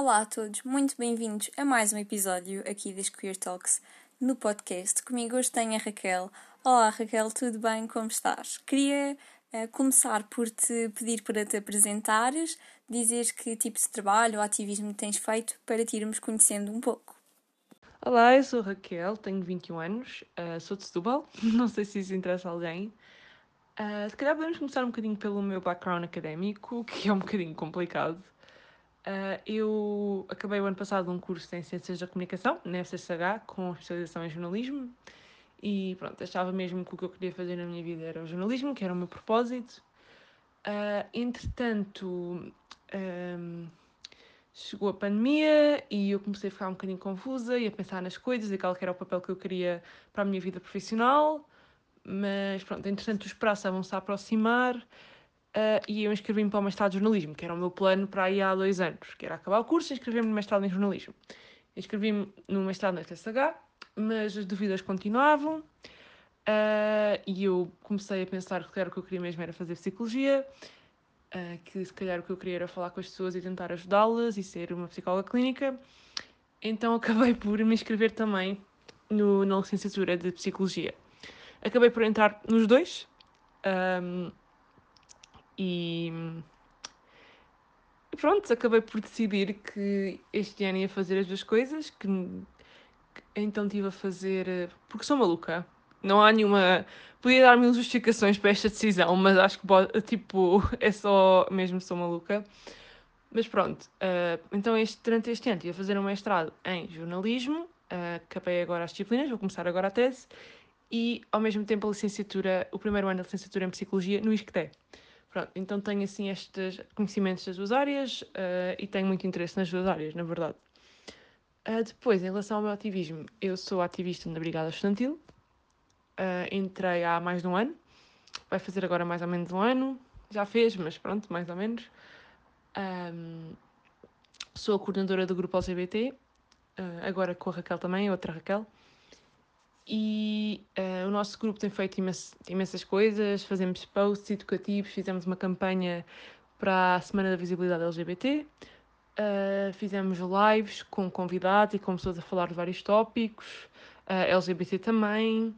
Olá a todos, muito bem-vindos a mais um episódio aqui das Queer Talks no podcast. Comigo hoje tenho a Raquel. Olá Raquel, tudo bem? Como estás? Queria uh, começar por te pedir para te apresentares, dizeres que tipo de trabalho ou ativismo tens feito para te irmos conhecendo um pouco. Olá, eu sou Raquel, tenho 21 anos, uh, sou de Setúbal, não sei se isso interessa a alguém. Uh, se calhar podemos começar um bocadinho pelo meu background académico, que é um bocadinho complicado. Uh, eu acabei o ano passado um curso em Ciências da Comunicação, na FCSH, com especialização em jornalismo. E pronto, achava mesmo que o que eu queria fazer na minha vida era o jornalismo, que era o meu propósito. Uh, entretanto, um, chegou a pandemia e eu comecei a ficar um bocadinho confusa e a pensar nas coisas e qual era o papel que eu queria para a minha vida profissional. Mas pronto, entretanto os prazos estavam-se a aproximar uh, e eu inscrevi-me para o mestrado de jornalismo, que era o meu plano para aí há dois anos, que era acabar o curso e inscrever-me no mestrado em jornalismo. Inscrevi-me no mestrado na FSH, mas as dúvidas continuavam uh, e eu comecei a pensar que o que eu queria mesmo era fazer psicologia uh, que se calhar o que eu queria era falar com as pessoas e tentar ajudá-las e ser uma psicóloga clínica. Então acabei por me inscrever também no, na licenciatura de Psicologia. Acabei por entrar nos dois um, e pronto, acabei por decidir que este ano ia fazer as duas coisas, que, então estive a fazer, porque sou maluca, não há nenhuma. Podia dar mil justificações para esta decisão, mas acho que tipo, é só mesmo sou maluca. Mas pronto, uh, então este, durante este ano ia fazer um mestrado em jornalismo, uh, acabei agora as disciplinas, vou começar agora a tese, e ao mesmo tempo a licenciatura, o primeiro ano da licenciatura em Psicologia no ISCTE. Pronto, então tenho assim estes conhecimentos das duas áreas uh, e tenho muito interesse nas duas áreas, na verdade. Uh, depois, em relação ao meu ativismo, eu sou ativista na Brigada Estudantil, Uh, entrei há mais de um ano, vai fazer agora mais ou menos um ano, já fez, mas pronto, mais ou menos. Um, sou a coordenadora do grupo LGBT, agora com a Raquel também, outra Raquel. E uh, o nosso grupo tem feito imens imensas coisas, fazemos posts educativos, fizemos uma campanha para a Semana da Visibilidade LGBT, uh, fizemos lives com convidados e com pessoas a falar de vários tópicos, uh, LGBT também.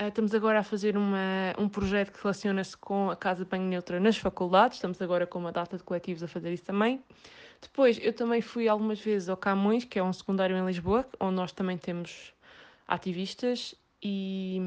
Estamos agora a fazer uma, um projeto que relaciona-se com a Casa de Banho Neutra nas faculdades. Estamos agora com uma data de coletivos a fazer isso também. Depois, eu também fui algumas vezes ao Camões, que é um secundário em Lisboa, onde nós também temos ativistas. E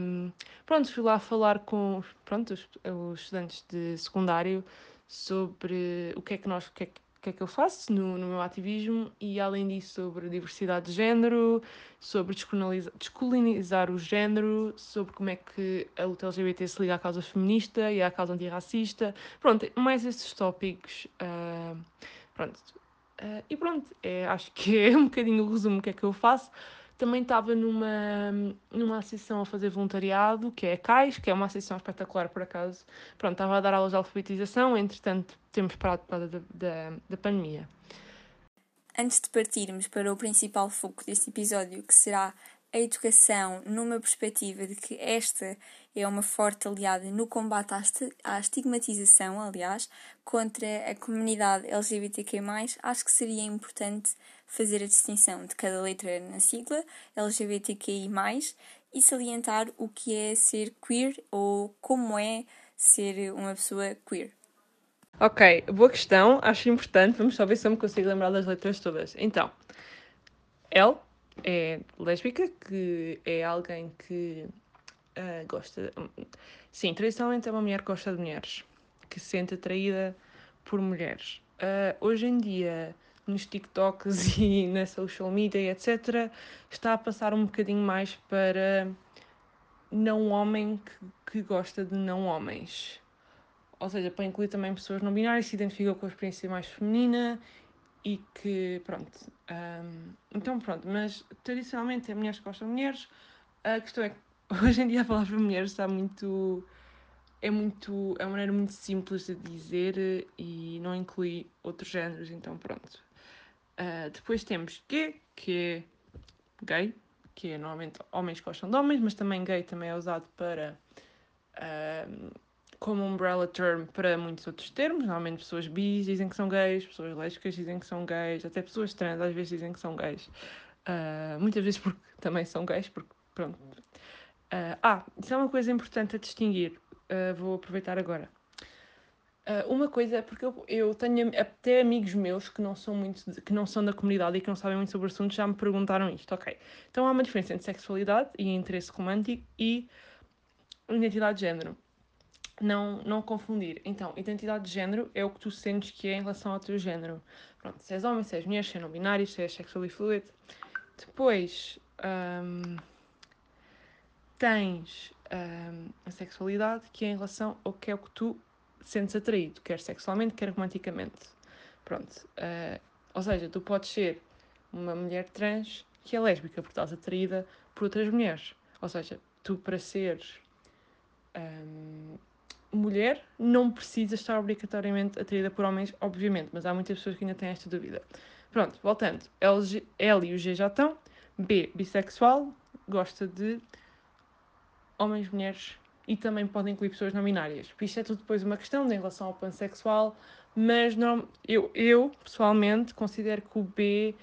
pronto, fui lá falar com pronto, os, os estudantes de secundário sobre o que é que nós, o que é que que é que eu faço no, no meu ativismo e, além disso, sobre diversidade de género, sobre descolonizar o género, sobre como é que a luta LGBT se liga à causa feminista e à causa antirracista. Pronto, mais esses tópicos. Uh, pronto. Uh, e pronto, é, acho que é um bocadinho o resumo que é que eu faço. Também estava numa, numa associação a fazer voluntariado, que é a CAIS, que é uma associação espetacular, por acaso. Pronto, estava a dar aulas de alfabetização, entretanto temos parado por causa da, da, da pandemia. Antes de partirmos para o principal foco deste episódio, que será a educação numa perspectiva de que esta é uma forte aliada no combate à estigmatização, aliás, contra a comunidade LGBTQ+, acho que seria importante fazer a distinção de cada letra na sigla LGBTQI+, e salientar o que é ser queer ou como é ser uma pessoa queer. Ok, boa questão, acho importante. Vamos só ver se eu me consigo lembrar das letras todas. Então, L é lésbica, que é alguém que uh, gosta. Sim, tradicionalmente é uma mulher que gosta de mulheres, que se sente atraída por mulheres. Uh, hoje em dia, nos TikToks e na social media, etc., está a passar um bocadinho mais para não homem que, que gosta de não homens. Ou seja, para incluir também pessoas não binárias que se identificam com a experiência mais feminina e que, pronto. Um, então, pronto, mas tradicionalmente é mulheres que gostam de mulheres. A questão é que hoje em dia a palavra mulher está muito. É muito. É uma maneira muito simples de dizer e não inclui outros géneros, então pronto. Uh, depois temos Q, que é gay, que é normalmente homens que gostam de homens, mas também gay também é usado para uh, como umbrella term para muitos outros termos. Normalmente pessoas bis dizem que são gays, pessoas lésbicas dizem que são gays, até pessoas trans às vezes dizem que são gays. Uh, muitas vezes porque também são gays, porque pronto. Uh, ah, isso é uma coisa importante a distinguir. Vou aproveitar agora. Uma coisa, porque eu, eu, tenho até amigos meus que não são muito, que não são da comunidade e que não sabem muito sobre o assunto, já me perguntaram isto. Ok, então há uma diferença entre sexualidade e interesse romântico e identidade de género não, não confundir. Então, identidade de género é o que tu sentes que é em relação ao teu género. Pronto, se és homem, se és mulher, se és não binário, se és sexually fluid. Depois, um, tens um, a sexualidade, que é em relação ao que é o que tu sentes atraído, quer sexualmente, quer romanticamente. Pronto. Uh, ou seja, tu podes ser uma mulher trans que é lésbica porque estás atraída por outras mulheres. Ou seja, tu para seres um, mulher não precisa estar obrigatoriamente atraída por homens, obviamente, mas há muitas pessoas que ainda têm esta dúvida. Pronto, voltando. L, L e o G já estão. B, bissexual, gosta de homens, mulheres e também podem incluir pessoas não binárias. Isto é tudo depois uma questão de em relação ao pansexual, mas não, eu, eu pessoalmente considero que o B,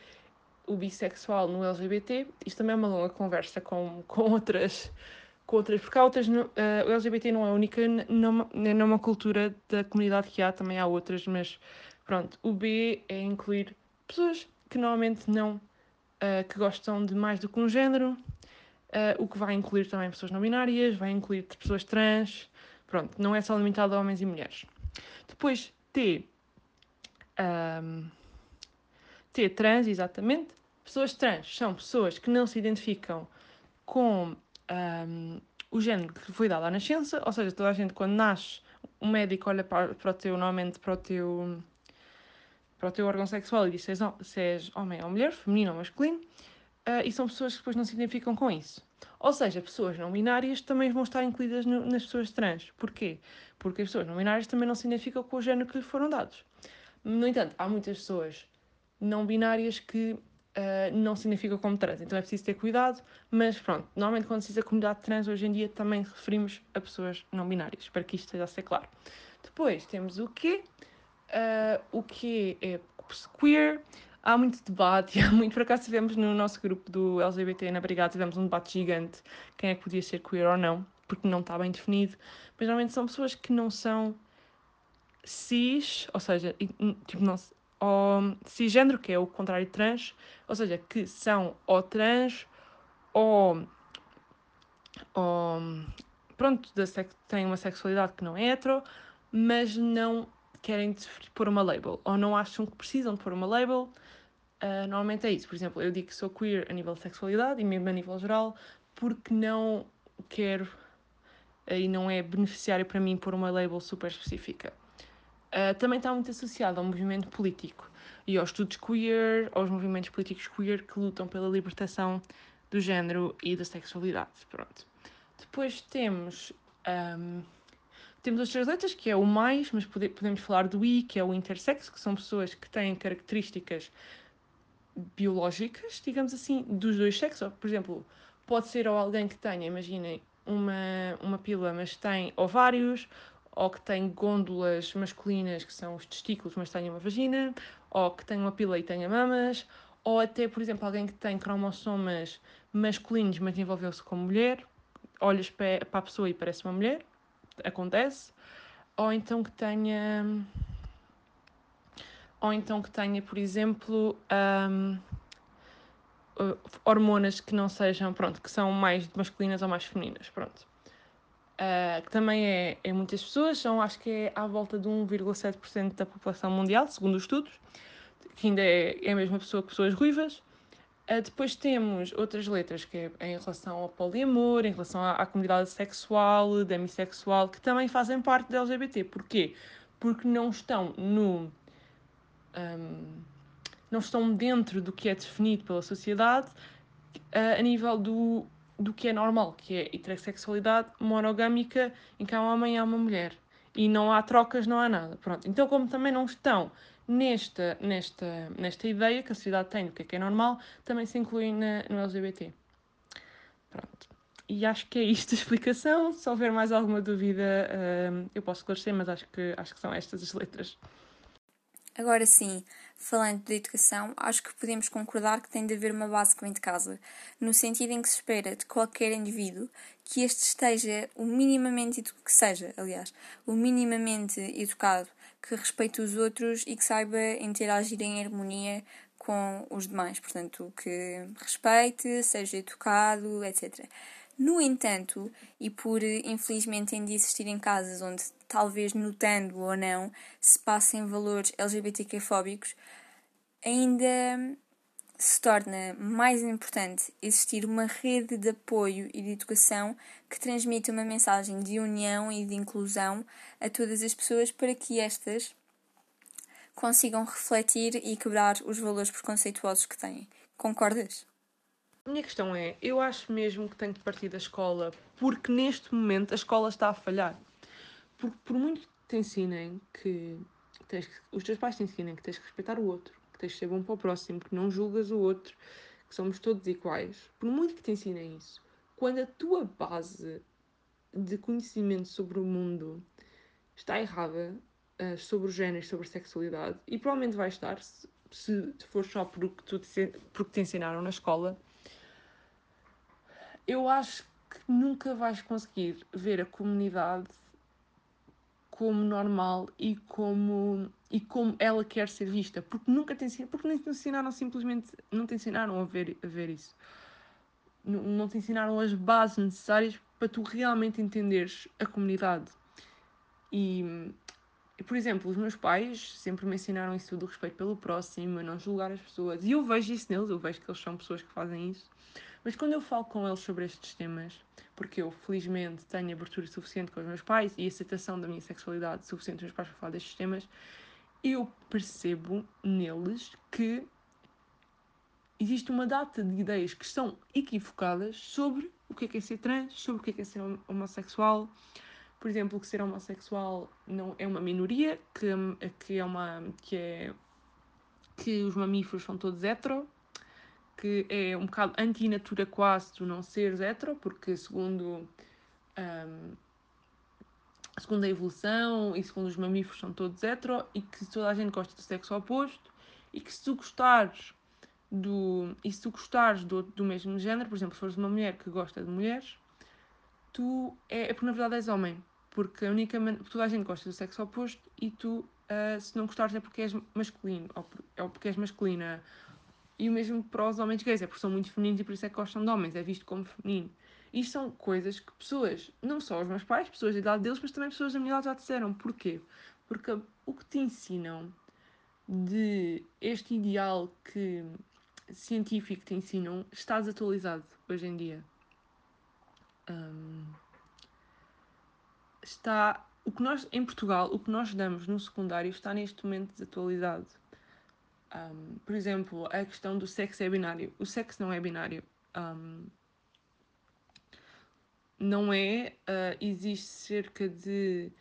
o bissexual no LGBT, isto também é uma longa conversa com, com outras com outras, porque há outras, uh, o LGBT não é única numa, numa cultura da comunidade que há, também há outras, mas pronto, o B é incluir pessoas que normalmente não, uh, que gostam de mais do que um género, uh, o que vai incluir também pessoas não binárias, vai incluir pessoas trans, pronto, não é só limitado a homens e mulheres. Depois, T, um, T trans, exatamente, pessoas trans são pessoas que não se identificam com um, o género que foi dado à nascença, ou seja, toda a gente quando nasce, o médico olha para, para o teu, normalmente para o teu, para o teu órgão sexual e diz se és, se és homem ou mulher, feminino ou masculino, uh, e são pessoas que depois não se identificam com isso. Ou seja, pessoas não binárias também vão estar incluídas no, nas pessoas trans. Porquê? Porque as pessoas não binárias também não se identificam com o género que lhes foram dados. No entanto, há muitas pessoas não binárias que uh, não significa como trans, então é preciso ter cuidado, mas pronto, normalmente quando se diz a comunidade trans hoje em dia também referimos a pessoas não binárias, espero que isto esteja a ser claro. Depois temos o quê? Uh, o que é queer, há muito debate, há muito, por acaso tivemos no nosso grupo do LGBT na Brigada, tivemos um debate gigante, quem é que podia ser queer ou não, porque não está bem definido, mas normalmente são pessoas que não são cis, ou seja, tipo, não, ou cisgênero, que é o contrário de trans, ou seja, que são ou trans ou, ou pronto, têm uma sexualidade que não é hetero, mas não querem pôr uma label, ou não acham que precisam de pôr uma label. Uh, normalmente é isso. Por exemplo, eu digo que sou queer a nível de sexualidade e mesmo a nível geral, porque não quero e não é beneficiário para mim pôr uma label super específica. Uh, também está muito associado ao movimento político e aos estudos queer, aos movimentos políticos queer que lutam pela libertação do género e da sexualidade. Pronto. Depois temos. Um, temos as três letras, que é o mais, mas pode, podemos falar do I, que é o intersex, que são pessoas que têm características biológicas, digamos assim, dos dois sexos. Por exemplo, pode ser ou alguém que tenha, imaginem, uma, uma pila, mas tem ovários, ou que tem gôndolas masculinas, que são os testículos, mas tem uma vagina, ou que tem uma pila e tenha mamas, ou até, por exemplo, alguém que tem cromossomas masculinos, mas envolveu-se como mulher, olhas para a pessoa e parece uma mulher, acontece, ou então que tenha. Ou então que tenha, por exemplo, um, uh, hormonas que não sejam, pronto, que são mais masculinas ou mais femininas, pronto uh, que também é, é muitas pessoas, são acho que é à volta de 1,7% da população mundial, segundo os estudos, que ainda é, é a mesma pessoa que pessoas ruivas. Uh, depois temos outras letras que é em relação ao poliamor, em relação à, à comunidade sexual, demissexual, que também fazem parte da LGBT. Porquê? Porque não estão no. Um, não estão dentro do que é definido pela sociedade uh, a nível do do que é normal, que é heterossexualidade monogâmica em que há um homem e há uma mulher. E não há trocas, não há nada. Pronto. Então, como também não estão nesta, nesta, nesta ideia que a sociedade tem do que é que é normal, também se incluem na, no LGBT. Pronto. e acho que é isto a explicação. Se houver mais alguma dúvida, uh, eu posso esclarecer, mas acho que, acho que são estas as letras. Agora sim, falando de educação, acho que podemos concordar que tem de haver uma base que vem de casa, no sentido em que se espera de qualquer indivíduo que este esteja o minimamente que seja, aliás, o minimamente educado, que respeite os outros e que saiba interagir em harmonia com os demais, portanto, que respeite, seja educado, etc. No entanto, e por infelizmente ainda existir em casas onde, talvez notando ou não, se passem valores LGBTQ-fóbicos, ainda se torna mais importante existir uma rede de apoio e de educação que transmita uma mensagem de união e de inclusão a todas as pessoas para que estas consigam refletir e quebrar os valores preconceituosos que têm. Concordas? A minha questão é, eu acho mesmo que tem que partir da escola, porque neste momento a escola está a falhar. Porque por muito que te ensinem que, tens que os teus pais te ensinem que tens que respeitar o outro, que tens que ser bom para o próximo, que não julgas o outro, que somos todos iguais, por muito que te ensinem isso, quando a tua base de conhecimento sobre o mundo está errada, uh, sobre o género, sobre a sexualidade, e provavelmente vai estar, se, se for só porque, tu te, porque te ensinaram na escola, eu acho que nunca vais conseguir ver a comunidade como normal e como e como ela quer ser vista, porque nunca te ensinaram, porque nem te ensinaram simplesmente, não te ensinaram a ver, a ver isso. Não, não te ensinaram as bases necessárias para tu realmente entenderes a comunidade. E, e, por exemplo, os meus pais sempre me ensinaram isso do respeito pelo próximo, a não julgar as pessoas. E eu vejo isso neles, eu vejo que eles são pessoas que fazem isso. Mas quando eu falo com eles sobre estes temas, porque eu felizmente tenho abertura suficiente com os meus pais e aceitação da minha sexualidade suficiente meus pais para falar destes temas, eu percebo neles que existe uma data de ideias que são equivocadas sobre o que é, que é ser trans, sobre o que é, que é ser homossexual. Por exemplo, que ser homossexual não é uma minoria, que, que é uma que é que os mamíferos são todos hetero, que é um bocado anti-natura quase tu não seres hetero, porque segundo, um, segundo a evolução e segundo os mamíferos são todos hetero e que toda a gente gosta do sexo oposto e que se tu gostares do, e se tu gostares do, do mesmo género, por exemplo, se fores uma mulher que gosta de mulheres, tu é, é porque na verdade és homem, porque a única toda a gente gosta do sexo oposto e tu, uh, se não gostares é porque és masculino, ou, ou porque és masculina, e o mesmo para os homens gays, é porque são muito femininos e por isso é que gostam de homens, é visto como feminino. Isto são coisas que pessoas, não só os meus pais, pessoas da idade deles, mas também pessoas da minha idade já disseram. Porquê? Porque o que te ensinam de este ideal que científico te ensinam está desatualizado hoje em dia. Um, está o que nós em Portugal o que nós damos no secundário está neste momento desatualizado um, por exemplo, a questão do sexo é binário. O sexo não é binário. Um, não é. Uh, existe cerca de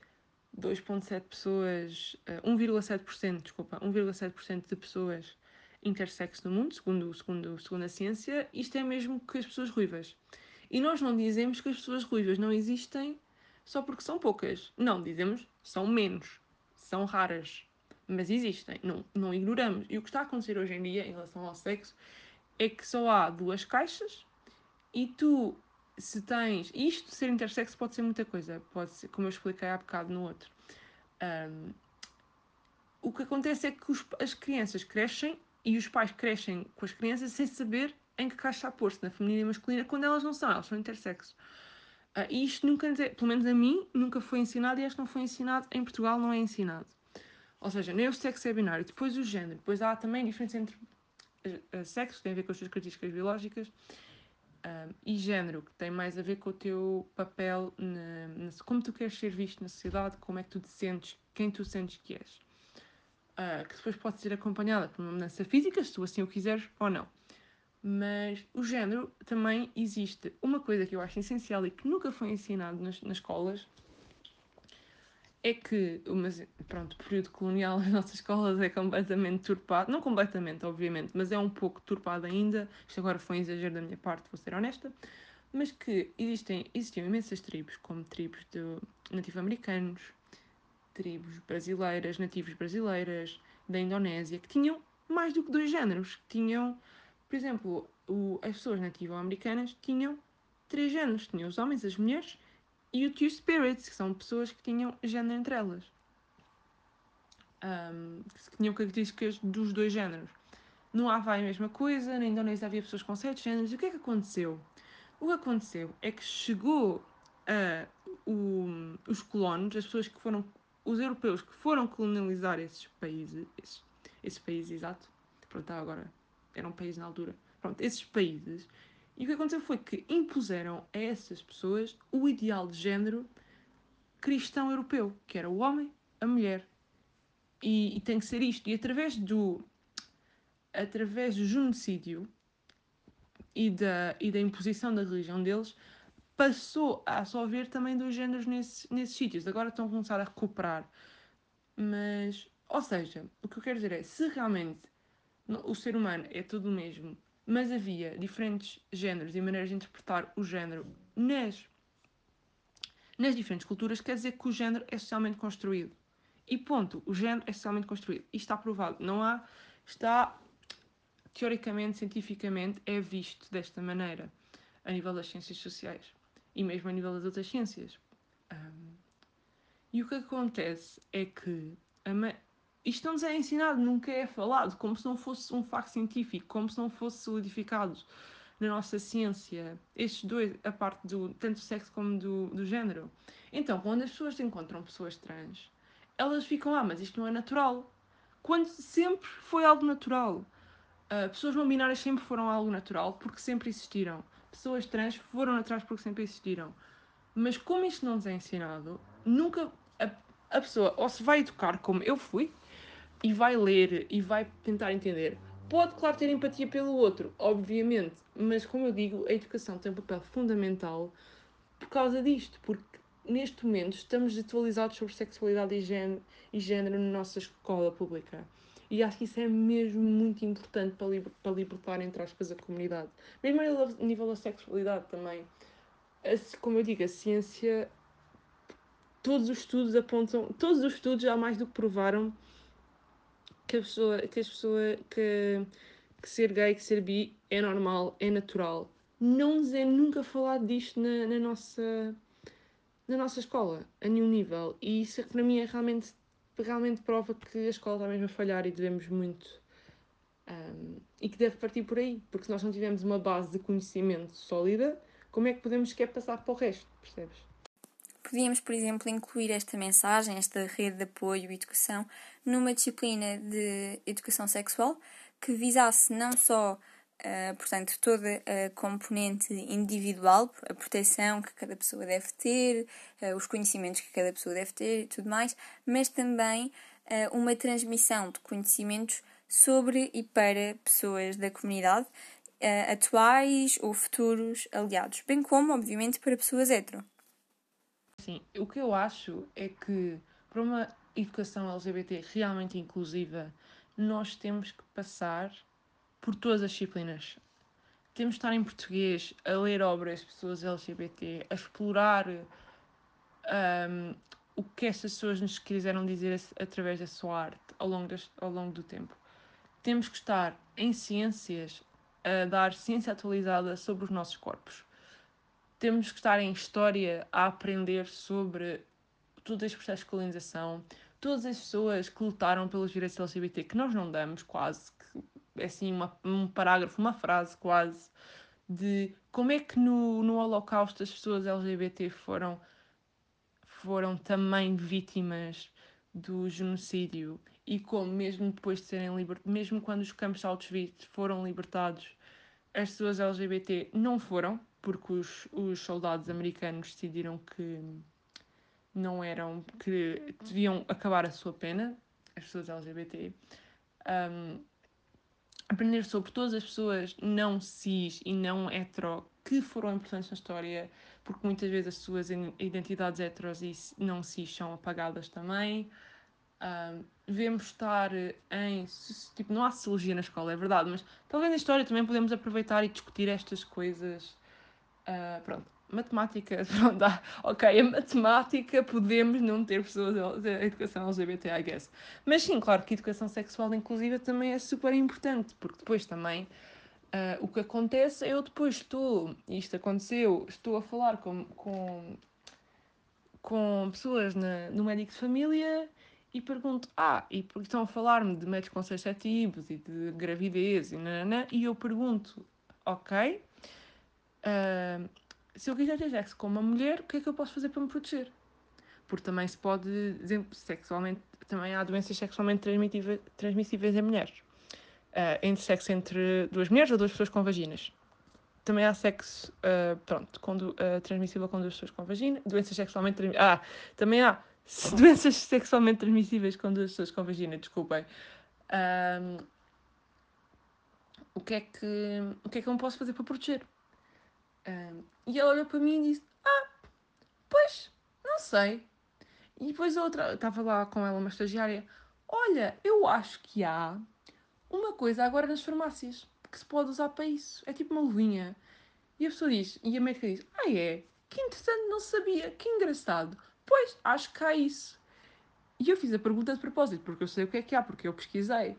2,7 pessoas. Uh, 1,7%, desculpa, 1,7% de pessoas intersexo no mundo, segundo, segundo, segundo a ciência. Isto é mesmo que as pessoas ruivas. E nós não dizemos que as pessoas ruivas não existem só porque são poucas. Não, dizemos são menos, são raras mas existem, não, não ignoramos. E o que está a acontecer hoje em dia em relação ao sexo é que só há duas caixas e tu, se tens. Isto ser intersexo pode ser muita coisa, pode ser, como eu expliquei há bocado no outro. Um, o que acontece é que os, as crianças crescem e os pais crescem com as crianças sem saber em que caixa pôr-se, na feminina e masculina, quando elas não são, elas são intersexo. Uh, e isto nunca, pelo menos a mim, nunca foi ensinado e acho que não foi ensinado em Portugal, não é ensinado. Ou seja, nem o sexo é binário, depois o género, depois há também diferença entre uh, sexo, que tem a ver com as suas características biológicas, um, e género, que tem mais a ver com o teu papel, na, na, como tu queres ser visto na sociedade, como é que tu te sentes, quem tu sentes que és. Uh, que depois pode ser acompanhada por uma mudança física, se tu assim o quiseres ou não. Mas o género também existe. Uma coisa que eu acho essencial e que nunca foi ensinado nas, nas escolas é que, mas pronto, o período colonial nas nossas escolas é completamente turpado, não completamente, obviamente, mas é um pouco turpado ainda. Isto agora foi um exagero da minha parte, vou ser honesta. mas que existem, existiam imensas tribos, como tribos de nativo-americanos, tribos brasileiras, nativos brasileiras, da Indonésia, que tinham mais do que dois géneros. Que tinham, por exemplo, o, as pessoas nativo-americanas tinham três géneros. Tinham os homens, as mulheres e o Two Spirits, que são pessoas que tinham género entre elas. Um, que tinham características dos dois géneros. No Havaí a mesma coisa, na Indonésia havia pessoas com sete géneros. E o que é que aconteceu? O que aconteceu é que chegou a o, os colonos, as pessoas que foram, os europeus que foram colonializar esses países, esses, esses países, exato, pronto, tá, agora, era um país na altura, pronto, esses países, e o que aconteceu foi que impuseram a essas pessoas o ideal de género cristão europeu, que era o homem, a mulher. E, e tem que ser isto. E através do, através do genocídio e da, e da imposição da religião deles, passou a só haver também dois géneros nesses, nesses sítios. Agora estão a começar a recuperar. Mas, ou seja, o que eu quero dizer é, se realmente o ser humano é tudo o mesmo, mas havia diferentes géneros e maneiras de interpretar o género nas, nas diferentes culturas, quer dizer que o género é socialmente construído. E ponto, o género é socialmente construído. Isto está provado. Não há. Está teoricamente, cientificamente, é visto desta maneira a nível das ciências sociais e mesmo a nível das outras ciências. Um, e o que acontece é que isto não nos é ensinado, nunca é falado, como se não fosse um facto científico, como se não fosse solidificado na nossa ciência, estes dois, a parte do tanto do sexo como do, do género. Então, quando as pessoas encontram pessoas trans, elas ficam, ah, mas isto não é natural. Quando sempre foi algo natural. Uh, pessoas não binárias sempre foram algo natural porque sempre existiram. Pessoas trans foram atrás porque sempre existiram. Mas como isto não nos é ensinado, nunca a, a pessoa ou se vai educar como eu fui e vai ler e vai tentar entender. Pode, claro, ter empatia pelo outro, obviamente, mas como eu digo, a educação tem um papel fundamental por causa disto, porque neste momento estamos desatualizados sobre sexualidade e género, e género na nossa escola pública. E acho que isso é mesmo muito importante para, liber, para libertar, entre aspas, a comunidade. Mesmo a nível da sexualidade também. Como eu digo, a ciência. Todos os estudos apontam. Todos os estudos já mais do que provaram que a pessoa. Que, as pessoas, que, que ser gay, que ser bi é normal, é natural. Não nos é nunca falado disto na, na nossa na nossa escola, a nenhum nível. E isso para mim é realmente realmente prova que a escola está mesmo a falhar e devemos muito. Um, e que deve partir por aí, porque se nós não tivermos uma base de conhecimento sólida, como é que podemos querer passar para o resto, percebes? Podíamos, por exemplo, incluir esta mensagem, esta rede de apoio e educação, numa disciplina de educação sexual que visasse não só Uh, portanto, toda a componente individual, a proteção que cada pessoa deve ter, uh, os conhecimentos que cada pessoa deve ter e tudo mais, mas também uh, uma transmissão de conhecimentos sobre e para pessoas da comunidade, atuais ou futuros aliados, bem como, obviamente, para pessoas hetero. Sim, o que eu acho é que para uma educação LGBT realmente inclusiva, nós temos que passar por todas as disciplinas. Temos de estar em português, a ler obras de pessoas LGBT, a explorar um, o que essas pessoas nos quiseram dizer através da sua arte ao longo, das, ao longo do tempo. Temos que estar em ciências, a dar ciência atualizada sobre os nossos corpos. Temos que estar em história a aprender sobre todo este processo de colonização, todas as pessoas que lutaram pelos direitos LGBT, que nós não damos quase, que é assim uma, um parágrafo, uma frase quase, de como é que no, no Holocausto as pessoas LGBT foram, foram também vítimas do genocídio e como mesmo depois de serem libertados, mesmo quando os campos de Auschwitz foram libertados, as pessoas LGBT não foram, porque os, os soldados americanos decidiram que não eram, que deviam acabar a sua pena, as pessoas LGBT. Um, aprender sobre todas as pessoas não cis e não hetero que foram importantes na história, porque muitas vezes as suas identidades heteros e não cis são apagadas também. Um, devemos estar em. Tipo, não há sociologia na escola, é verdade, mas talvez na história também podemos aproveitar e discutir estas coisas Uh, pronto, matemática, pronto, ah, ok, a matemática podemos não ter pessoas da educação LGBT, I guess. Mas sim, claro que a educação sexual inclusiva também é super importante, porque depois também uh, o que acontece é eu depois estou, isto aconteceu, estou a falar com, com, com pessoas na, no médico de família e pergunto, ah, e porque estão a falar-me de métodos contraceptivos e de gravidez e nanana, e eu pergunto, ok, uh, se eu quiser ter sexo com uma mulher, o que é que eu posso fazer para me proteger? Porque também se pode, sexualmente, também há doenças sexualmente transmissíveis, em mulheres. Uh, entre sexo entre duas mulheres ou duas pessoas com vaginas. Também há sexo, uh, pronto, com, uh, transmissível com duas pessoas com vagina. Doenças sexualmente. Ah, também há doenças sexualmente transmissíveis com duas pessoas com vagina, desculpem. Um, o, que é que, o que é que eu me posso fazer para proteger? Um, e ela olhou para mim e disse: Ah, pois, não sei. E depois a outra, estava lá com ela, uma estagiária: Olha, eu acho que há uma coisa agora nas farmácias que se pode usar para isso. É tipo uma luvinha. E a pessoa diz, e a médica diz: Ah, é? Que interessante, não sabia, que engraçado. Pois, acho que há isso. E eu fiz a pergunta de propósito, porque eu sei o que é que há, porque eu pesquisei.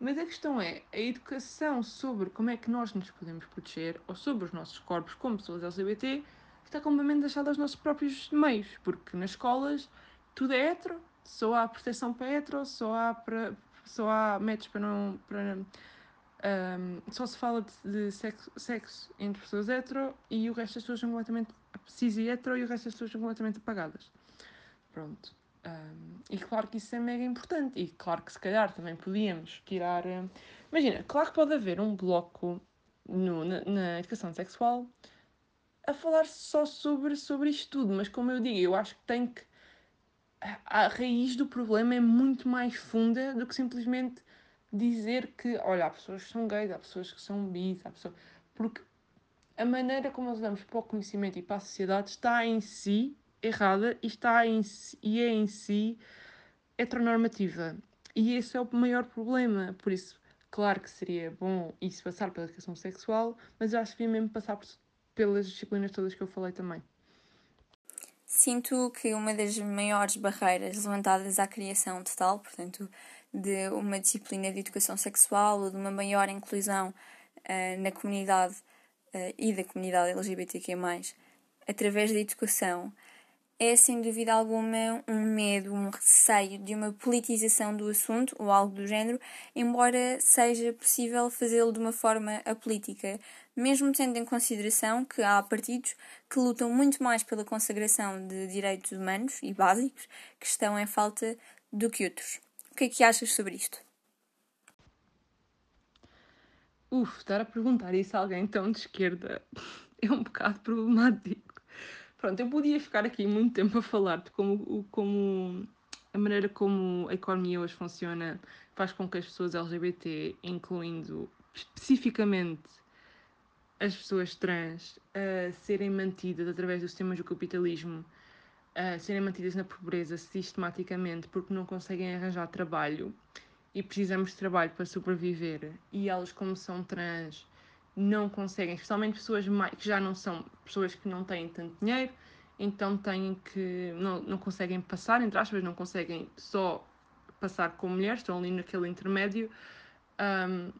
Mas a questão é, a educação sobre como é que nós nos podemos proteger, ou sobre os nossos corpos como pessoas LGBT, está completamente deixada aos nossos próprios meios, porque nas escolas tudo é hetero, só há proteção para hetero, só há, para, só há métodos para não... Para, um, só se fala de, de sexo, sexo, entre pessoas hetero e o resto das pessoas são completamente cis e hetero e o resto das pessoas são completamente apagadas. Pronto. Um, e claro que isso é mega importante. E claro que se calhar também podíamos tirar. Imagina, claro que pode haver um bloco no, na, na, educação sexual a falar só sobre, sobre isto tudo, mas como eu digo, eu acho que tem que. A, a raiz do problema é muito mais funda do que simplesmente dizer que, olha, há pessoas que são gays, há pessoas que são bis, há pessoas. Porque a maneira como nós damos para o conhecimento e para a sociedade está em si errada e, está em e é em si heteronormativa. E esse é o maior problema. Por isso, claro que seria bom isso passar pela educação sexual, mas eu acho que devia mesmo passar por, pelas disciplinas todas que eu falei também. Sinto que uma das maiores barreiras levantadas à criação de tal, portanto, de uma disciplina de educação sexual ou de uma maior inclusão uh, na comunidade uh, e da comunidade LGBTQ, através da educação, é sem dúvida alguma um medo, um receio de uma politização do assunto ou algo do género, embora seja possível fazê-lo de uma forma apolítica, mesmo tendo em consideração que há partidos que lutam muito mais pela consagração de direitos humanos e básicos que estão em falta do que outros. O que é que achas sobre isto? Uf, estar a perguntar isso a alguém tão de esquerda é um bocado problemático. Pronto, eu podia ficar aqui muito tempo a falar de como, como a maneira como a economia hoje funciona faz com que as pessoas LGBT, incluindo especificamente as pessoas trans, uh, serem mantidas através dos sistemas do capitalismo, uh, serem mantidas na pobreza sistematicamente porque não conseguem arranjar trabalho e precisamos de trabalho para sobreviver. E elas, como são trans, não conseguem, especialmente pessoas mais, que já não são pessoas que não têm tanto dinheiro, então têm que não, não conseguem passar, entre aspas, não conseguem só passar com mulheres, estão ali naquele intermédio, um,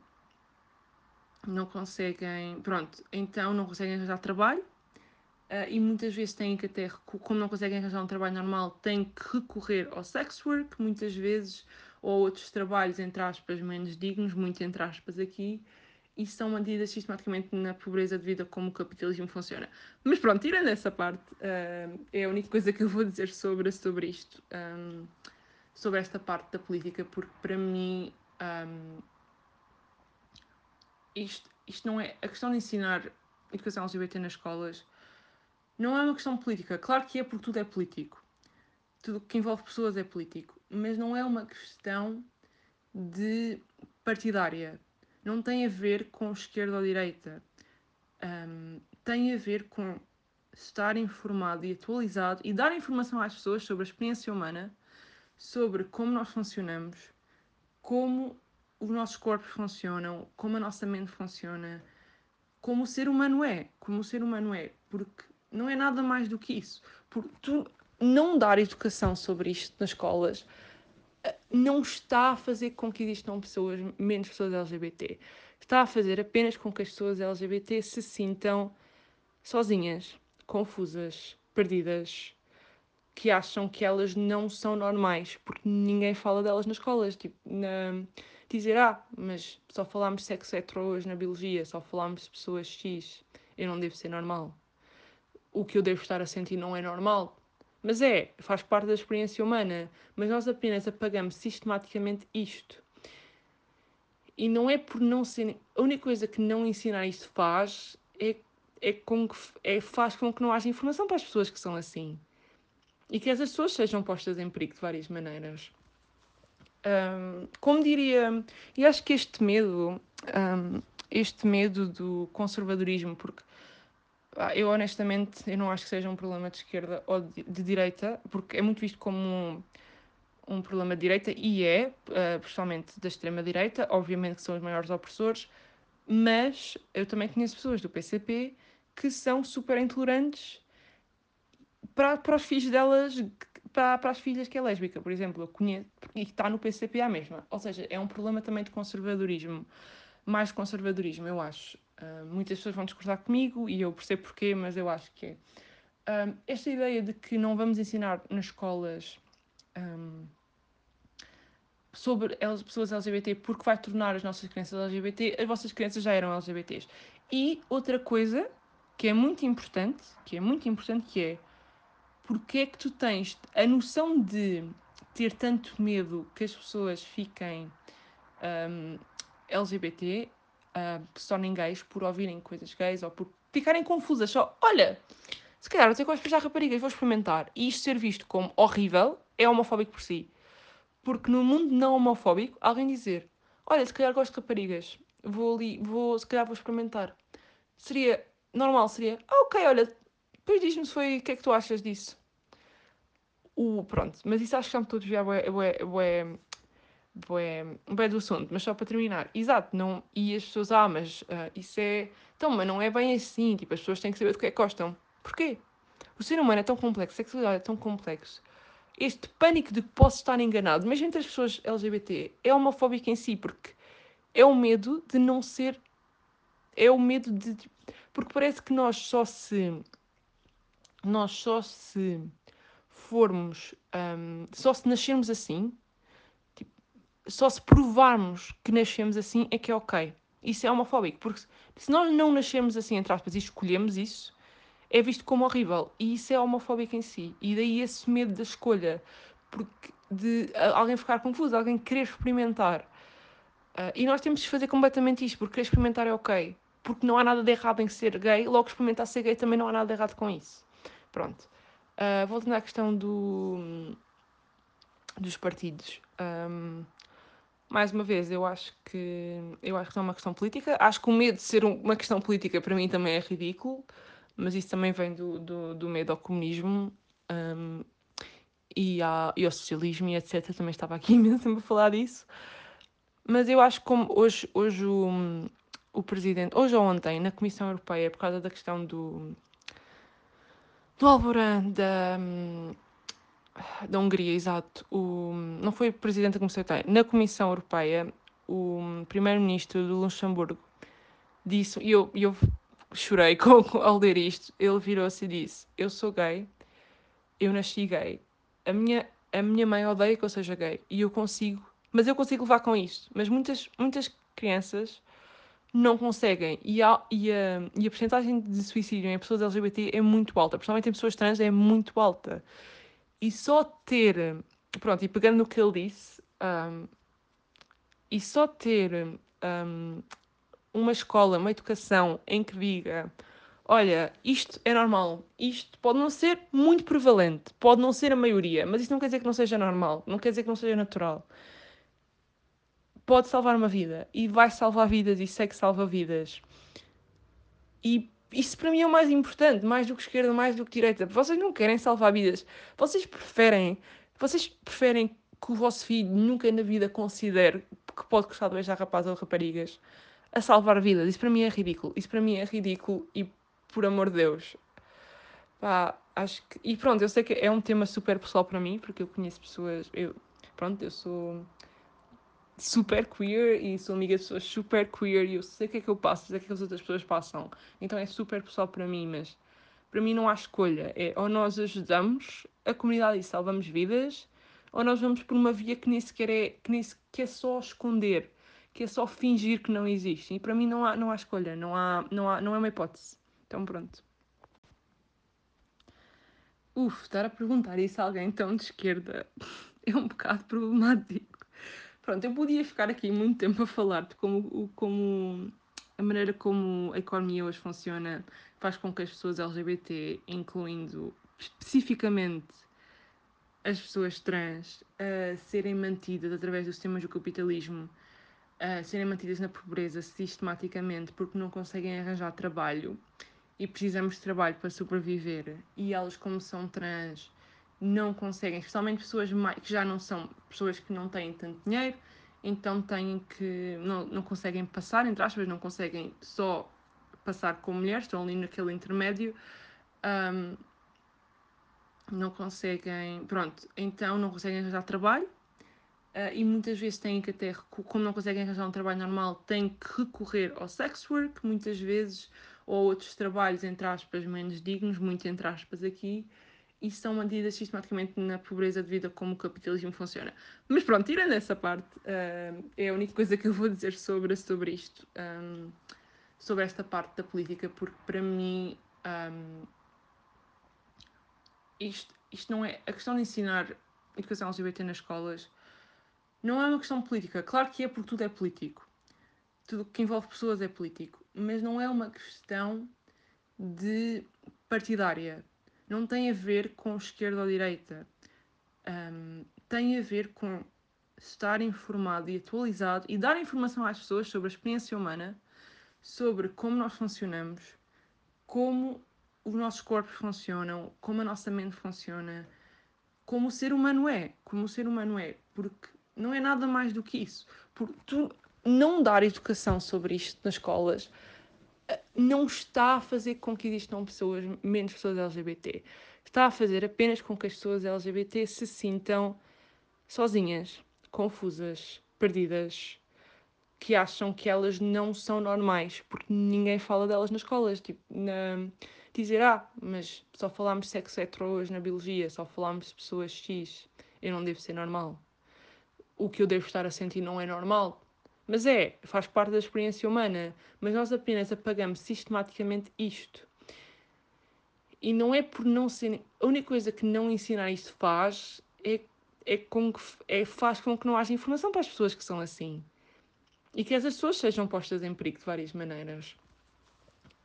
não conseguem, pronto, então não conseguem arranjar trabalho uh, e muitas vezes têm que até, como não conseguem arranjar um trabalho normal, têm que recorrer ao sex work, muitas vezes, ou outros trabalhos, entre aspas, menos dignos, muito entre aspas aqui, e são mantidas sistematicamente na pobreza devido a como o capitalismo funciona. Mas pronto, tirando essa parte, uh, é a única coisa que eu vou dizer sobre, sobre isto, um, sobre esta parte da política, porque para mim um, isto, isto não é. A questão de ensinar educação LGBT nas escolas não é uma questão política. Claro que é porque tudo é político. Tudo que envolve pessoas é político. Mas não é uma questão de partidária não tem a ver com esquerda ou direita. Um, tem a ver com estar informado e atualizado e dar informação às pessoas sobre a experiência humana, sobre como nós funcionamos, como os nossos corpos funcionam, como a nossa mente funciona, como o ser humano é, como o ser humano é, porque não é nada mais do que isso. Porque tu não dar educação sobre isto nas escolas não está a fazer com que existam pessoas, menos pessoas LGBT. Está a fazer apenas com que as pessoas LGBT se sintam sozinhas, confusas, perdidas, que acham que elas não são normais, porque ninguém fala delas nas escolas. Tipo, na... dizer, ah, mas só falámos sexo hetero hoje na biologia, só falámos de pessoas X, eu não devo ser normal. O que eu devo estar a sentir não é normal. Mas é, faz parte da experiência humana. Mas nós apenas apagamos sistematicamente isto. E não é por não ser. A única coisa que não ensinar isto faz é, é, com que, é faz com que não haja informação para as pessoas que são assim e que essas pessoas sejam postas em perigo de várias maneiras. Um, como diria, e acho que este medo, um, este medo do conservadorismo, porque eu honestamente eu não acho que seja um problema de esquerda ou de, de direita, porque é muito visto como um, um problema de direita e é, uh, principalmente da extrema direita, obviamente que são os maiores opressores, mas eu também conheço pessoas do PCP que são super intolerantes para, para os filhos delas, para, para as filhas que é lésbica, por exemplo, eu conheço, e está no PCP a mesma. Ou seja, é um problema também de conservadorismo, mais conservadorismo, eu acho. Uh, muitas pessoas vão discordar comigo e eu percebo porquê, mas eu acho que é. Uh, esta ideia de que não vamos ensinar nas escolas um, sobre pessoas LGBT porque vai tornar as nossas crianças LGBT, as vossas crianças já eram LGBTs. E outra coisa que é muito importante, que é muito importante, que é porque é que tu tens a noção de ter tanto medo que as pessoas fiquem um, LGBT, uh, se tornem gays por ouvirem coisas gays ou por ficarem confusas só, olha, se calhar eu gosto de beijar raparigas, vou experimentar. E isto ser visto como horrível é homofóbico por si. Porque no mundo não homofóbico, alguém dizer, olha, se calhar gosto de raparigas, vou ali, vou, se calhar vou experimentar. Seria, normal seria, ah, ok, olha, depois diz-me se foi, o que é que tu achas disso? o, pronto, mas isso acho que já me estou a desviar bué, bué, bué, bué, bué do assunto, mas só para terminar, exato, não, e as pessoas, ah, mas uh, isso é, então, mas não é bem assim, tipo, as pessoas têm que saber do que é que gostam. Porquê? O ser humano é tão complexo, a sexualidade é tão complexo, este pânico de que posso estar enganado, mesmo entre as pessoas LGBT, é homofóbico em si, porque é o medo de não ser, é o medo de, porque parece que nós só se, nós só se formos, um, só se nascermos assim, tipo, só se provarmos que nascemos assim é que é ok. Isso é homofóbico, porque se nós não nascermos assim, entre aspas, e escolhemos isso, é visto como horrível. E isso é homofóbico em si. E daí esse medo da escolha, porque de alguém ficar confuso, alguém querer experimentar. Uh, e nós temos de fazer completamente isto, porque querer experimentar é ok. Porque não há nada de errado em ser gay, logo experimentar ser gay também não há nada de errado com isso. Pronto. Uh, voltando à questão do, dos partidos. Um, mais uma vez, eu acho que eu acho que é uma questão política. Acho que o medo de ser uma questão política para mim também é ridículo, mas isso também vem do, do, do medo ao comunismo um, e, à, e ao socialismo e etc. Também estava aqui mesmo a falar disso. Mas eu acho que como hoje, hoje o, o presidente, hoje ou ontem, na Comissão Europeia, por causa da questão do, do Alborã da, da Hungria, exato, o, não foi o presidente da Comissão Europeia, na Comissão Europeia, o primeiro-ministro do Luxemburgo disse, e eu, eu chorei com, ao ler isto, ele virou-se e disse: Eu sou gay, eu nasci gay, a minha, a minha mãe odeia que eu seja gay, e eu consigo, mas eu consigo levar com isto. Mas muitas, muitas crianças não conseguem. E a, e a, e a porcentagem de suicídio em pessoas LGBT é muito alta, principalmente em pessoas trans é muito alta. E só ter, pronto, e pegando no que ele disse, um, e só ter um, uma escola, uma educação em que diga: olha, isto é normal, isto pode não ser muito prevalente, pode não ser a maioria, mas isso não quer dizer que não seja normal, não quer dizer que não seja natural pode salvar uma vida e vai salvar vidas e sei que salva vidas. E isso para mim é o mais importante, mais do que esquerda, mais do que direita. Vocês não querem salvar vidas. Vocês preferem, vocês preferem que o vosso filho nunca na vida considere que pode gostar de beijar rapazes ou raparigas. a salvar vidas. Isso para mim é ridículo. Isso para mim é ridículo e, por amor de Deus, pá, acho que. E pronto, eu sei que é um tema super pessoal para mim, porque eu conheço pessoas. Eu, pronto, eu sou super queer e sou amiga de pessoas super queer e eu sei o que é que eu passo, sei o que é que as outras pessoas passam. Então é super pessoal para mim, mas para mim não há escolha. É ou nós ajudamos a comunidade e salvamos vidas, ou nós vamos por uma via que nem sequer é, que nem sequer é só esconder, que é só fingir que não existe. E para mim não há, não há escolha, não, há, não, há, não é uma hipótese. Então pronto. Uf, estar a perguntar isso a alguém tão de esquerda é um bocado problemático. Pronto, eu podia ficar aqui muito tempo a falar de como, como a maneira como a economia hoje funciona faz com que as pessoas LGBT, incluindo especificamente as pessoas trans, uh, serem mantidas através dos sistemas do capitalismo, uh, serem mantidas na pobreza sistematicamente porque não conseguem arranjar trabalho e precisamos de trabalho para sobreviver. E elas, como são trans, não conseguem, especialmente pessoas mais, que já não são pessoas que não têm tanto dinheiro, então têm que. não, não conseguem passar, entre aspas, não conseguem só passar com mulheres, estão ali naquele intermédio. Um, não conseguem, pronto, então não conseguem arranjar trabalho uh, e muitas vezes têm que até, como não conseguem arranjar um trabalho normal, têm que recorrer ao sex work, muitas vezes, ou outros trabalhos, entre aspas, menos dignos, muito entre aspas aqui, e são mantidas sistematicamente na pobreza devido a como o capitalismo funciona. Mas pronto, tirando essa parte, uh, é a única coisa que eu vou dizer sobre, sobre isto, um, sobre esta parte da política, porque para mim um, isto, isto não é. A questão de ensinar educação LGBT nas escolas não é uma questão política. Claro que é porque tudo é político. Tudo que envolve pessoas é político. Mas não é uma questão de partidária não tem a ver com esquerda ou direita. Um, tem a ver com estar informado e atualizado e dar informação às pessoas sobre a experiência humana, sobre como nós funcionamos, como os nossos corpos funcionam, como a nossa mente funciona, como o ser humano é, como o ser humano é, porque não é nada mais do que isso. Porque tu não dar educação sobre isto nas escolas não está a fazer com que existam pessoas, menos pessoas LGBT. Está a fazer apenas com que as pessoas LGBT se sintam sozinhas, confusas, perdidas, que acham que elas não são normais, porque ninguém fala delas nas escolas. Tipo, na... dizer, ah, mas só falámos de sexo hetero hoje na biologia, só falámos de pessoas X, eu não devo ser normal. O que eu devo estar a sentir não é normal, mas é, faz parte da experiência humana. Mas nós apenas apagamos sistematicamente isto. E não é por não ser. A única coisa que não ensinar isto faz é, é, com que, é faz com que não haja informação para as pessoas que são assim. E que essas pessoas sejam postas em perigo de várias maneiras.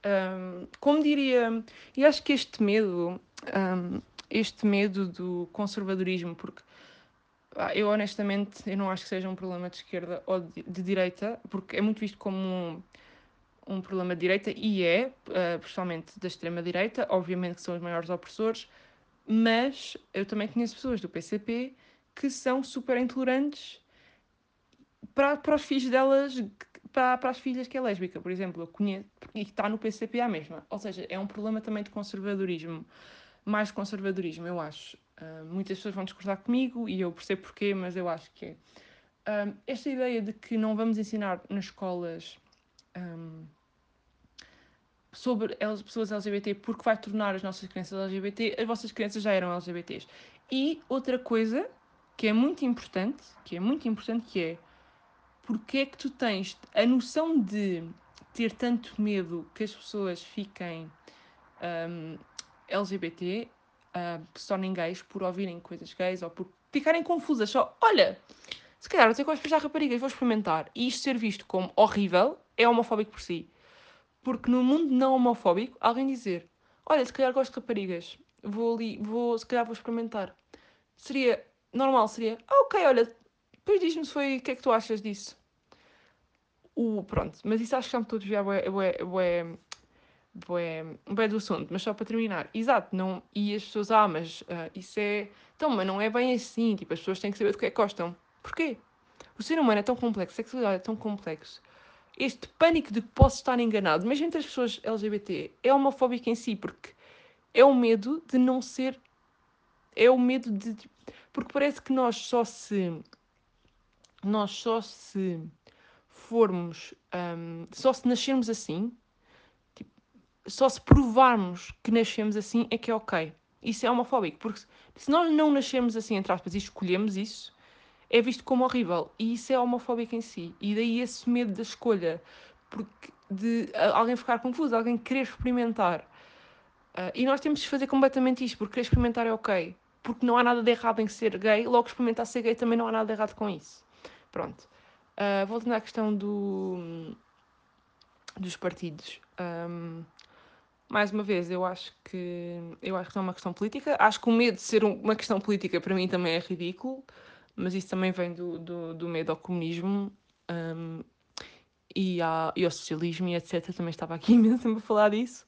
Um, como diria. E acho que este medo. Um, este medo do conservadorismo, porque eu honestamente eu não acho que seja um problema de esquerda ou de, de direita, porque é muito visto como um, um problema de direita, e é, uh, principalmente da extrema-direita, obviamente que são os maiores opressores, mas eu também conheço pessoas do PCP que são super intolerantes para, para os filhos delas, para, para as filhas que é lésbica, por exemplo, eu conheço, e está no PCP à mesma. Ou seja, é um problema também de conservadorismo, mais conservadorismo, eu acho. Uh, muitas pessoas vão discordar comigo e eu percebo porquê, mas eu acho que é. Um, esta ideia de que não vamos ensinar nas escolas um, sobre pessoas LGBT porque vai tornar as nossas crianças LGBT, as vossas crianças já eram LGBTs. E outra coisa que é muito importante, que é muito importante, que é porque é que tu tens a noção de ter tanto medo que as pessoas fiquem um, LGBT uh, se tornem gays por ouvirem coisas gays ou por ficarem confusas. Só, olha, se calhar eu tenho que beijar raparigas, vou experimentar. E isto ser visto como horrível é homofóbico por si. Porque no mundo não homofóbico, alguém dizer, olha, se calhar gosto de raparigas, vou ali, vou, se calhar vou experimentar. Seria, normal seria, ah, ok, olha, depois diz-me se foi, o que é que tu achas disso? O, pronto, mas isso acho que já me estou a desviar, bué, bué, bué, bué, do assunto, mas só para terminar. Exato, não, e as pessoas, ah, mas uh, isso é. Então, mas não é bem assim, tipo, as pessoas têm que saber do que é que gostam. Porquê? O ser humano é tão complexo, a sexualidade é tão complexo, este pânico de que posso estar enganado, mas entre as pessoas LGBT, é homofóbico em si, porque é o medo de não ser. É o medo de. Porque parece que nós só se. Nós só se formos. Um, só se nascermos assim. Só se provarmos que nascemos assim é que é ok. Isso é homofóbico. Porque se nós não nascermos assim, entre aspas, e escolhemos isso, é visto como horrível. E isso é homofóbico em si. E daí esse medo da escolha. Porque de alguém ficar confuso, alguém querer experimentar. Uh, e nós temos de fazer completamente isto, porque querer experimentar é ok. Porque não há nada de errado em ser gay, logo experimentar ser gay também não há nada de errado com isso. Pronto. Uh, voltando à questão do, dos partidos. Um, mais uma vez, eu acho que eu acho que não é uma questão política. Acho que o medo de ser uma questão política para mim também é ridículo mas isso também vem do, do, do medo ao comunismo um, e, à, e ao socialismo e etc. Também estava aqui imenso a falar disso.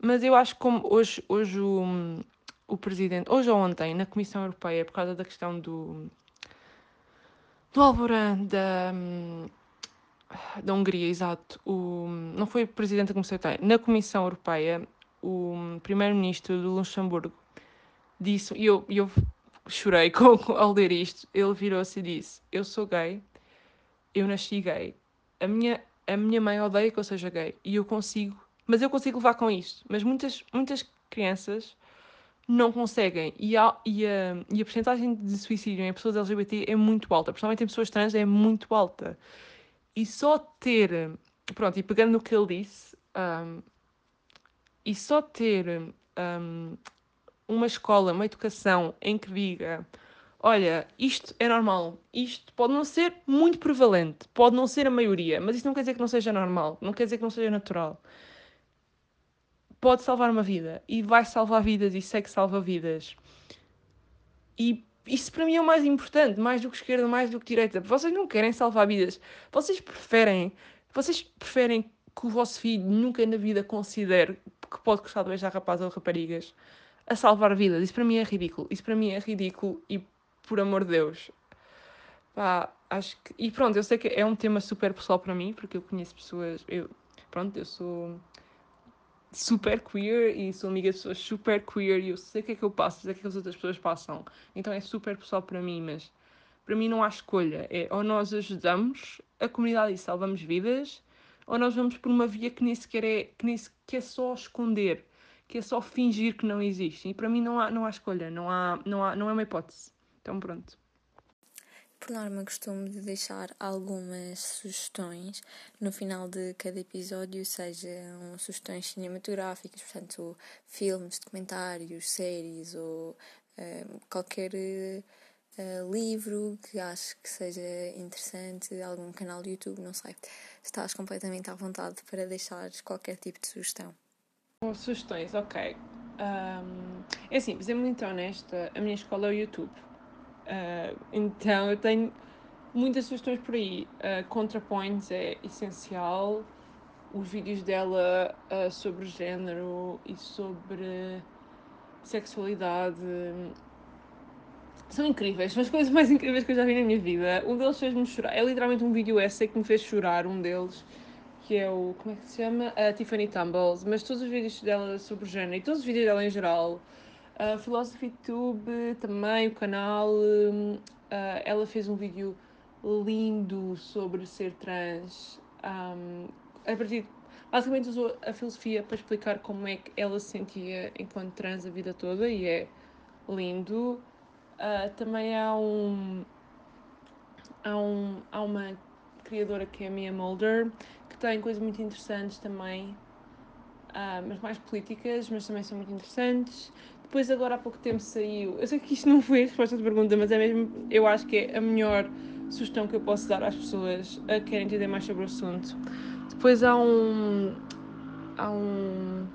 Mas eu acho que como hoje, hoje o, o presidente, hoje ou ontem, na Comissão Europeia, por causa da questão do, do Alborã da, da Hungria, exato, o, não foi o presidente da Comissão Europeia, na Comissão Europeia, o primeiro-ministro do Luxemburgo disse, e eu, eu chorei com, ao ler isto. Ele virou-se e disse: Eu sou gay, eu nasci gay. A minha, a minha mãe odeia que eu seja gay e eu consigo, mas eu consigo levar com isto. Mas muitas, muitas crianças não conseguem e a, e a, e a porcentagem de suicídio em pessoas LGBT é muito alta, principalmente em pessoas trans é muito alta. E só ter, pronto, e pegando no que ele disse, um, e só ter um, uma escola, uma educação em que diga: olha, isto é normal, isto pode não ser muito prevalente, pode não ser a maioria, mas isso não quer dizer que não seja normal, não quer dizer que não seja natural. Pode salvar uma vida e vai salvar vidas e sei que salva vidas. E isso para mim é o mais importante, mais do que esquerda, mais do que direita. Vocês não querem salvar vidas, vocês preferem, vocês preferem que o vosso filho nunca na vida considere que pode gostar de beijar rapazes ou raparigas a salvar vidas. Isso para mim é ridículo. Isso para mim é ridículo e, por amor de Deus, pá, acho que. E pronto, eu sei que é um tema super pessoal para mim, porque eu conheço pessoas. Eu, pronto, eu sou super queer e sou amiga de pessoas super queer e eu sei o que é que eu passo, sei o que é que as outras pessoas passam. Então é super pessoal para mim, mas para mim não há escolha. É ou nós ajudamos a comunidade e salvamos vidas, ou nós vamos por uma via que nem sequer é, que nem sequer é só esconder que é só fingir que não existe. E para mim não há, não há escolha, não, há, não, há, não é uma hipótese. Então pronto. Por norma, costumo de deixar algumas sugestões no final de cada episódio, sejam sugestões cinematográficas, portanto, filmes, documentários, séries ou uh, qualquer uh, livro que acho que seja interessante, algum canal do YouTube, não sei. Estás completamente à vontade para deixar qualquer tipo de sugestão. Sugestões, ok. Um, é assim, para ser muito honesta, a minha escola é o YouTube. Uh, então eu tenho muitas sugestões por aí. Uh, ContraPoints é essencial. Os vídeos dela uh, sobre género e sobre sexualidade são incríveis. São as coisas mais incríveis que eu já vi na minha vida. Um deles fez-me chorar. É literalmente um vídeo essay que me fez chorar, um deles que é o. Como é que se chama? A Tiffany Tumbles, mas todos os vídeos dela sobre género e todos os vídeos dela em geral. A Philosophy Tube também, o canal. Uh, ela fez um vídeo lindo sobre ser trans. Um, a partir, basicamente usou a filosofia para explicar como é que ela se sentia enquanto trans a vida toda e é lindo. Uh, também há um, há um. há uma criadora que é a Mia Mulder tem coisas muito interessantes também, uh, mas mais políticas, mas também são muito interessantes. Depois, agora há pouco tempo saiu. Eu sei que isto não foi a resposta à pergunta, mas é mesmo. Eu acho que é a melhor sugestão que eu posso dar às pessoas a querem entender mais sobre o assunto. Depois há um. Há um.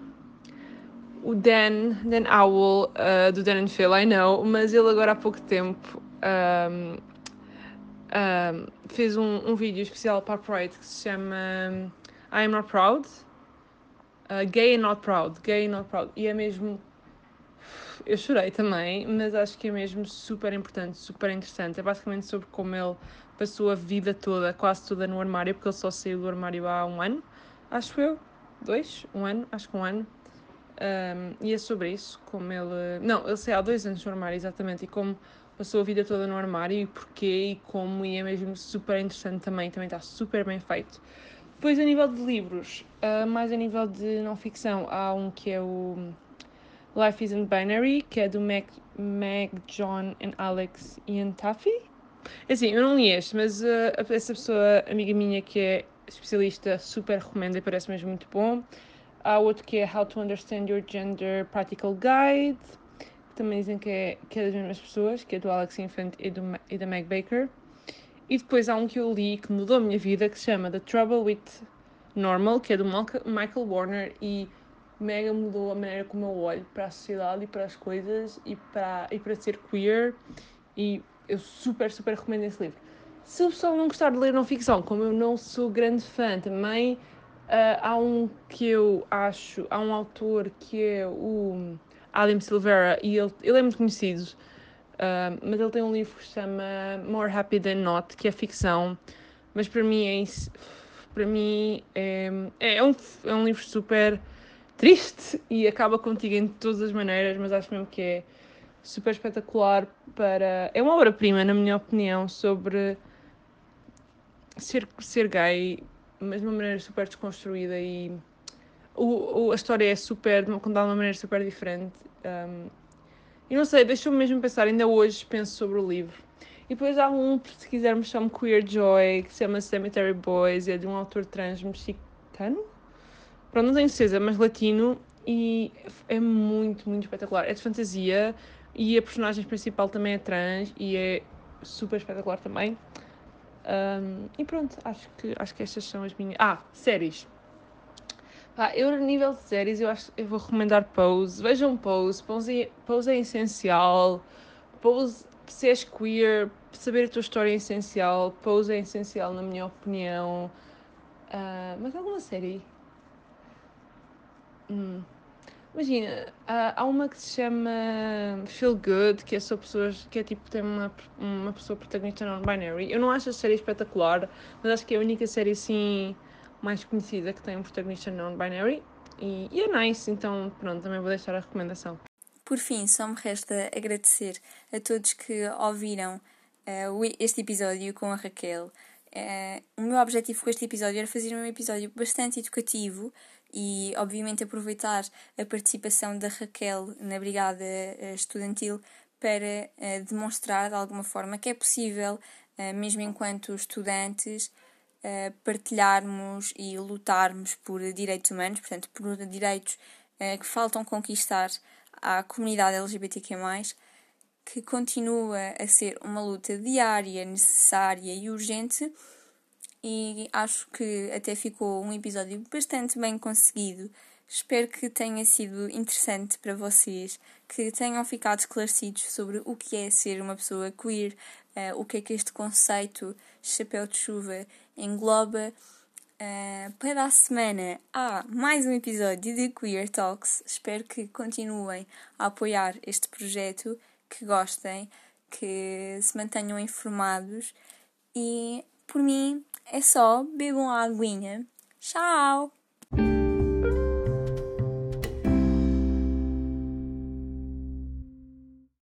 O Dan, Dan Owl, uh, do Dan and Phil, I know, mas ele agora há pouco tempo um, um, fez um, um vídeo especial para a Pride que se chama I Am Not Proud. Uh, gay and Not Proud. Gay and Not Proud. E é mesmo. Eu chorei também, mas acho que é mesmo super importante, super interessante. É basicamente sobre como ele passou a vida toda, quase toda no armário, porque ele só saiu do armário há um ano, acho eu. Dois? Um ano? Acho que um ano. Um, e é sobre isso, como ele. Não, ele saiu há dois anos no armário, exatamente, e como passou a vida toda no armário e porquê e como, e é mesmo super interessante também, também está super bem feito. Depois, a nível de livros, uh, mais a nível de não ficção, há um que é o Life Isn't Binary, que é do Meg, Meg John and Alex Ian Taffy. É assim, eu não li este, mas uh, essa pessoa, amiga minha, que é especialista, super recomenda e parece mesmo muito bom. Há outro que é How to Understand Your Gender Practical Guide, que também dizem que é, que é das mesmas pessoas, que é do Alex Infant e, do, e da Meg Baker. E depois há um que eu li que mudou a minha vida, que se chama The Trouble with Normal, que é do Michael Warner e mega mudou a maneira como eu olho para a sociedade e para as coisas e para, e para ser queer. E eu super, super recomendo esse livro. Se o pessoal não gostar de ler não ficção, como eu não sou grande fã também, uh, há um que eu acho, há um autor que é o Adam Silvera e ele, ele é muito conhecido, uh, mas ele tem um livro que se chama More Happy Than Not, que é ficção, mas para mim é para mim é, é, um, é um livro super triste e acaba contigo em todas as maneiras, mas acho mesmo que é super espetacular para. É uma obra-prima, na minha opinião, sobre ser, ser gay, mas de uma maneira super desconstruída e o, o, a história é super, contada de uma maneira super diferente. Um, e não sei, deixou-me mesmo pensar, ainda hoje penso sobre o livro. E depois há um, se quisermos, chama Queer Joy, que se chama Cemetery Boys, é de um autor trans mexicano? Pronto, não tenho certeza, mas latino e é muito, muito espetacular. É de fantasia e a personagem principal também é trans e é super espetacular também. Um, e pronto, acho que, acho que estas são as minhas. Ah, séries. Eu, a nível de séries, eu acho eu vou recomendar Pose. Vejam Pose. Pose é, Pose é essencial. Pose, se és queer, saber a tua história é essencial. Pose é essencial, na minha opinião. Uh, mas alguma série? Hum. Imagina, há uma que se chama Feel Good, que é sobre pessoas, que é tipo, tem uma, uma pessoa protagonista non-binary. Eu não acho a série espetacular, mas acho que é a única série assim mais conhecida que tem um protagonista non-binary. E, e, é nice, então pronto, também vou deixar a recomendação. Por fim, só me resta agradecer a todos que ouviram uh, este episódio com a Raquel. Uh, o meu objetivo com este episódio era fazer um episódio bastante educativo e, obviamente, aproveitar a participação da Raquel na Brigada eh, Estudantil para uh, demonstrar de alguma forma que é possível, uh, mesmo enquanto estudantes, partilharmos e lutarmos por direitos humanos, portanto, por direitos que faltam conquistar à comunidade LGBTQ, que continua a ser uma luta diária, necessária e urgente e acho que até ficou um episódio bastante bem conseguido. Espero que tenha sido interessante para vocês, que tenham ficado esclarecidos sobre o que é ser uma pessoa queer, uh, o que é que este conceito chapéu de chuva engloba. Uh, para a semana há mais um episódio de Queer Talks. Espero que continuem a apoiar este projeto, que gostem, que se mantenham informados e por mim é só bebam a aguinha. Tchau!